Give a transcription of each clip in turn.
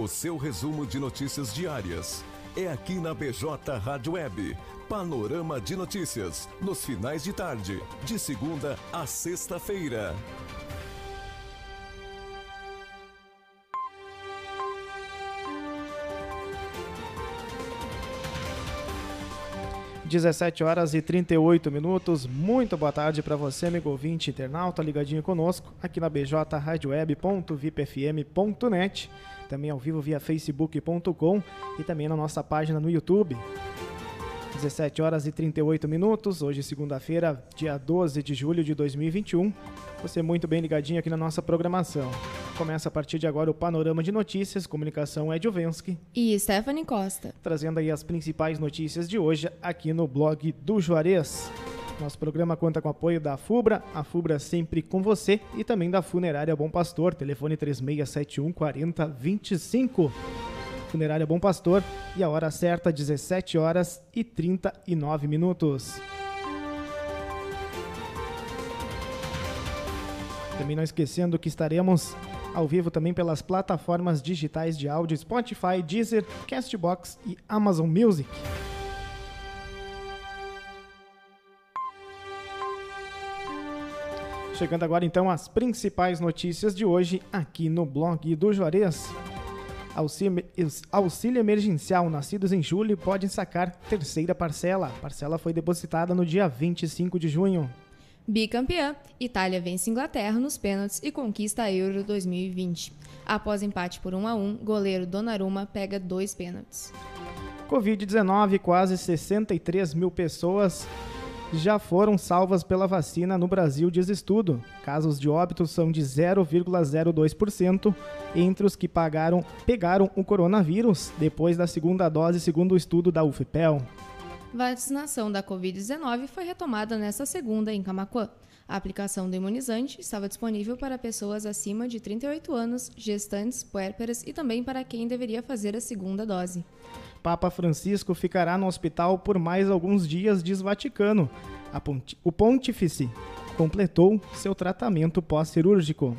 O seu resumo de notícias diárias é aqui na BJ Rádio Web. Panorama de notícias, nos finais de tarde, de segunda a sexta-feira. 17 horas e 38 minutos. Muito boa tarde para você, amigo ouvinte internauta, ligadinho conosco aqui na bjradioweb.vipfm.net, também ao vivo via facebook.com e também na nossa página no YouTube. 17 horas e 38 minutos, hoje segunda-feira, dia 12 de julho de 2021. Você muito bem ligadinho aqui na nossa programação. Começa a partir de agora o Panorama de Notícias, comunicação Ed Ovensky e Stephanie Costa. Trazendo aí as principais notícias de hoje aqui no blog do Juarez. Nosso programa conta com o apoio da FUBRA, a FUBRA sempre com você, e também da Funerária Bom Pastor, telefone 3671 4025. Funerária Bom Pastor e a hora certa 17 horas e 39 minutos. Também não esquecendo que estaremos ao vivo também pelas plataformas digitais de áudio Spotify, Deezer, Castbox e Amazon Music. Chegando agora então às principais notícias de hoje aqui no blog do Juarez. Auxílio, auxílio emergencial nascidos em julho podem sacar terceira parcela. A parcela foi depositada no dia 25 de junho. Bicampeã, Itália vence Inglaterra nos pênaltis e conquista a Euro 2020. Após empate por 1 a 1, goleiro Donnarumma pega dois pênaltis. Covid-19, quase 63 mil pessoas já foram salvas pela vacina no Brasil, diz estudo. Casos de óbito são de 0,02% entre os que pagaram, pegaram o coronavírus depois da segunda dose, segundo o estudo da UFPEL. Vacinação da Covid-19 foi retomada nesta segunda em Camacuã. A aplicação do imunizante estava disponível para pessoas acima de 38 anos, gestantes, puérperas e também para quem deveria fazer a segunda dose. Papa Francisco ficará no hospital por mais alguns dias, diz Vaticano. o pontífice completou seu tratamento pós-cirúrgico.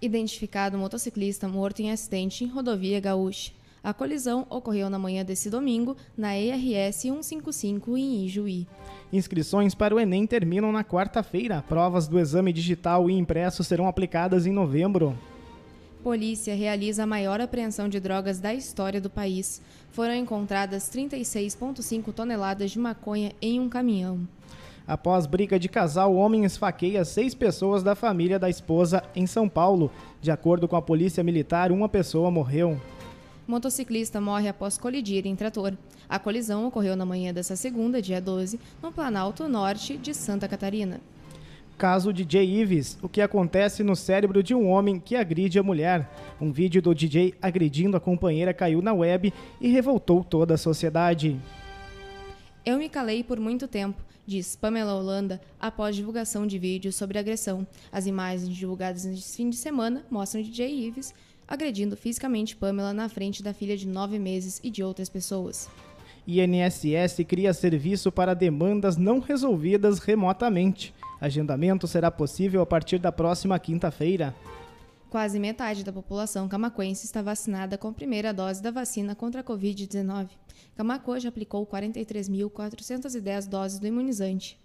Identificado motociclista morto em acidente em rodovia Gaúcha. A colisão ocorreu na manhã desse domingo na ERS 155 em Ijuí. Inscrições para o Enem terminam na quarta-feira. Provas do exame digital e impresso serão aplicadas em novembro. Polícia realiza a maior apreensão de drogas da história do país. Foram encontradas 36,5 toneladas de maconha em um caminhão. Após briga de casal, o homem esfaqueia seis pessoas da família da esposa em São Paulo. De acordo com a polícia militar, uma pessoa morreu. Motociclista morre após colidir em trator. A colisão ocorreu na manhã dessa segunda, dia 12, no Planalto Norte de Santa Catarina. Caso DJ Ives, o que acontece no cérebro de um homem que agride a mulher. Um vídeo do DJ agredindo a companheira caiu na web e revoltou toda a sociedade. Eu me calei por muito tempo, diz Pamela Holanda após divulgação de vídeos sobre agressão. As imagens divulgadas neste fim de semana mostram DJ Ives agredindo fisicamente Pamela na frente da filha de nove meses e de outras pessoas. INSS cria serviço para demandas não resolvidas remotamente. Agendamento será possível a partir da próxima quinta-feira. Quase metade da população camacuense está vacinada com a primeira dose da vacina contra a Covid-19. Camacuã já aplicou 43.410 doses do imunizante.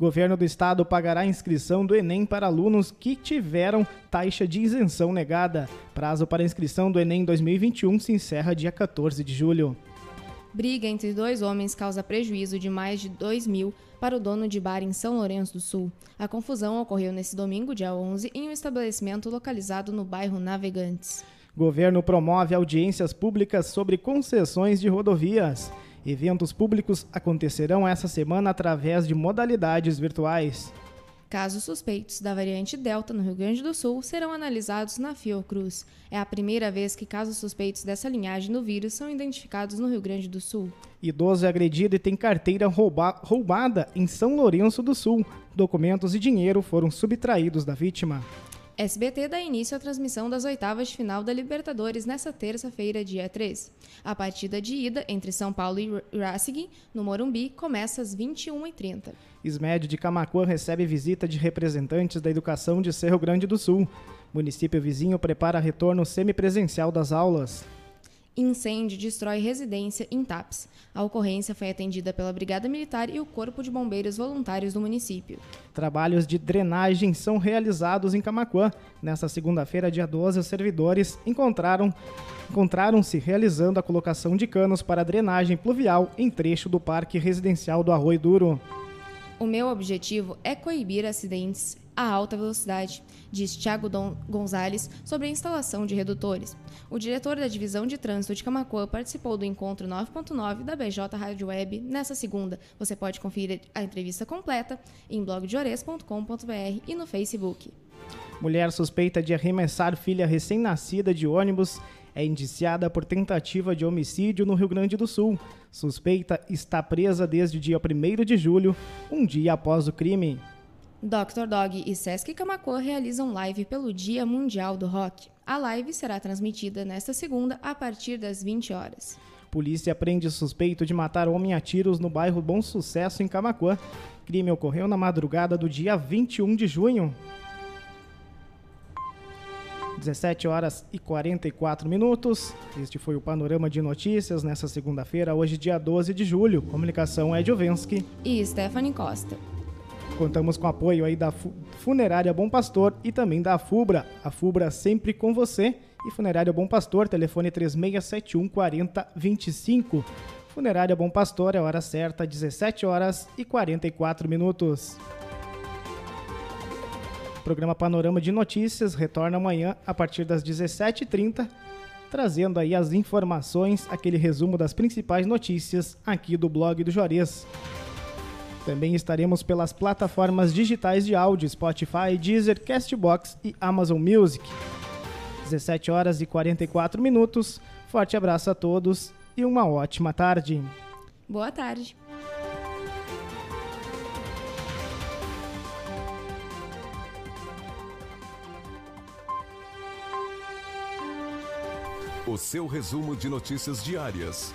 Governo do Estado pagará a inscrição do Enem para alunos que tiveram taxa de isenção negada. Prazo para inscrição do Enem 2021 se encerra dia 14 de julho. Briga entre dois homens causa prejuízo de mais de 2 mil para o dono de bar em São Lourenço do Sul. A confusão ocorreu nesse domingo, dia 11, em um estabelecimento localizado no bairro Navegantes. Governo promove audiências públicas sobre concessões de rodovias. Eventos públicos acontecerão essa semana através de modalidades virtuais. Casos suspeitos da variante Delta no Rio Grande do Sul serão analisados na Fiocruz. É a primeira vez que casos suspeitos dessa linhagem do vírus são identificados no Rio Grande do Sul. Idoso é agredido e tem carteira rouba roubada em São Lourenço do Sul. Documentos e dinheiro foram subtraídos da vítima. SBT dá início à transmissão das oitavas de final da Libertadores nesta terça-feira, dia 3. A partida de ida entre São Paulo e Racing, no Morumbi, começa às 21h30. SMED de Camacuã recebe visita de representantes da educação de Cerro Grande do Sul. Município vizinho prepara retorno semipresencial das aulas. Incêndio destrói residência em TAPS. A ocorrência foi atendida pela Brigada Militar e o Corpo de Bombeiros Voluntários do município. Trabalhos de drenagem são realizados em Camacuã. Nesta segunda-feira, dia 12, os servidores encontraram encontraram-se realizando a colocação de canos para drenagem pluvial em trecho do Parque Residencial do Arroio Duro. O meu objetivo é coibir acidentes a alta velocidade, diz Tiago Gonzalez sobre a instalação de redutores. O diretor da Divisão de Trânsito de Camacuã participou do encontro 9.9 da BJ Rádio Web nesta segunda. Você pode conferir a entrevista completa em blogdeores.com.br e no Facebook. Mulher suspeita de arremessar filha recém-nascida de ônibus é indiciada por tentativa de homicídio no Rio Grande do Sul. Suspeita está presa desde o dia 1 de julho, um dia após o crime. Dr. Dog e Sesc Camacuã realizam live pelo Dia Mundial do Rock. A live será transmitida nesta segunda a partir das 20 horas. Polícia prende suspeito de matar homem a tiros no bairro Bom Sucesso, em Camacuã. Crime ocorreu na madrugada do dia 21 de junho. 17 horas e 44 minutos. Este foi o panorama de notícias nessa segunda-feira, hoje, dia 12 de julho. Comunicação é Jovensky e Stephanie Costa. Contamos com apoio aí da Funerária Bom Pastor e também da FUBRA. A FUBRA sempre com você. E Funerária Bom Pastor, telefone 3671 4025. Funerária Bom Pastor, é hora certa, 17 horas e 44 minutos. O programa Panorama de Notícias retorna amanhã a partir das 17h30, trazendo aí as informações, aquele resumo das principais notícias aqui do blog do Juarez. Também estaremos pelas plataformas digitais de áudio Spotify, Deezer, Castbox e Amazon Music. 17 horas e 44 minutos. Forte abraço a todos e uma ótima tarde. Boa tarde. O seu resumo de notícias diárias